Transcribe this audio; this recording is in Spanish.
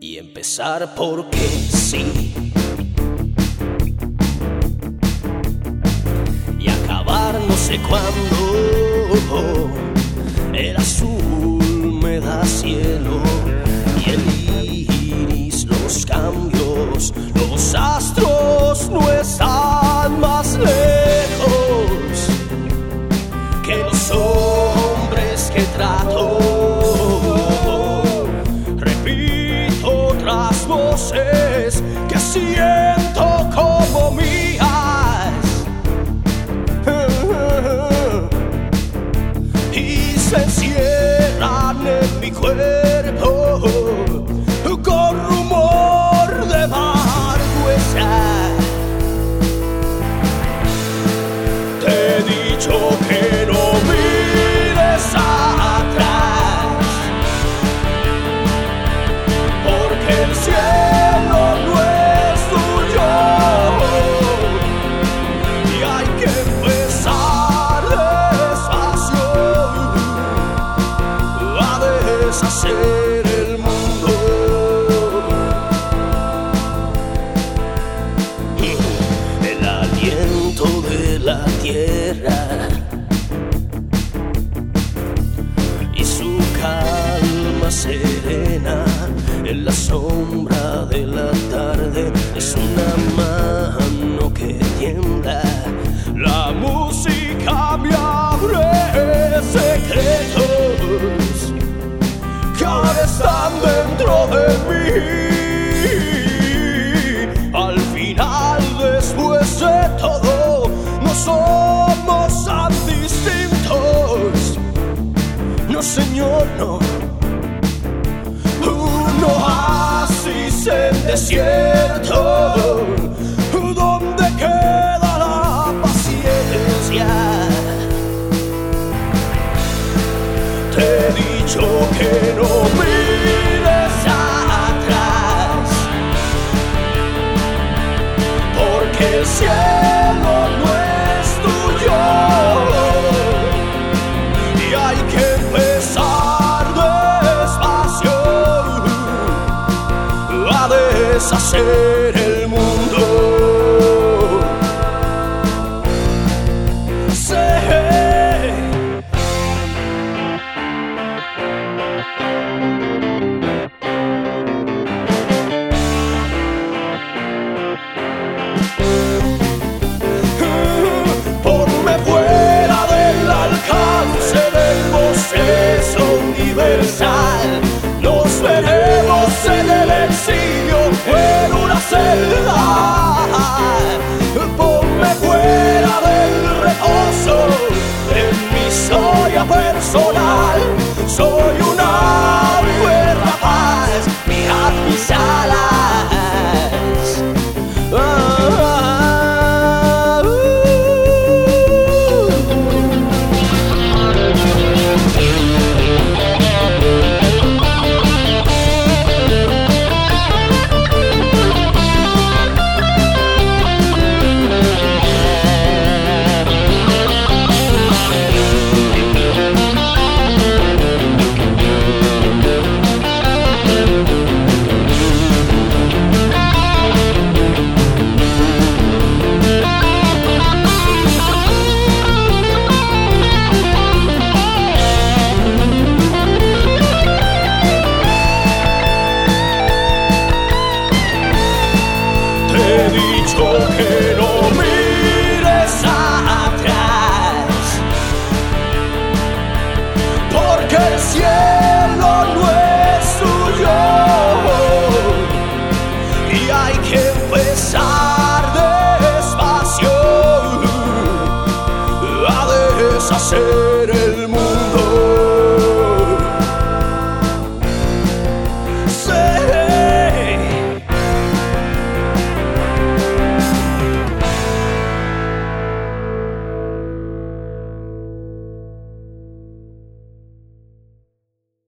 y empezar porque sí. Y acabar no sé cuándo. El azul me da cielo y su calma serena en la sombra de la tarde es una mano que tiembla. La música me abre secretos que ahora están dentro de mí. Señor, no. Un oasis en desierto, donde queda la paciencia. Te he dicho que no mires atrás, porque el cielo deshacer dicho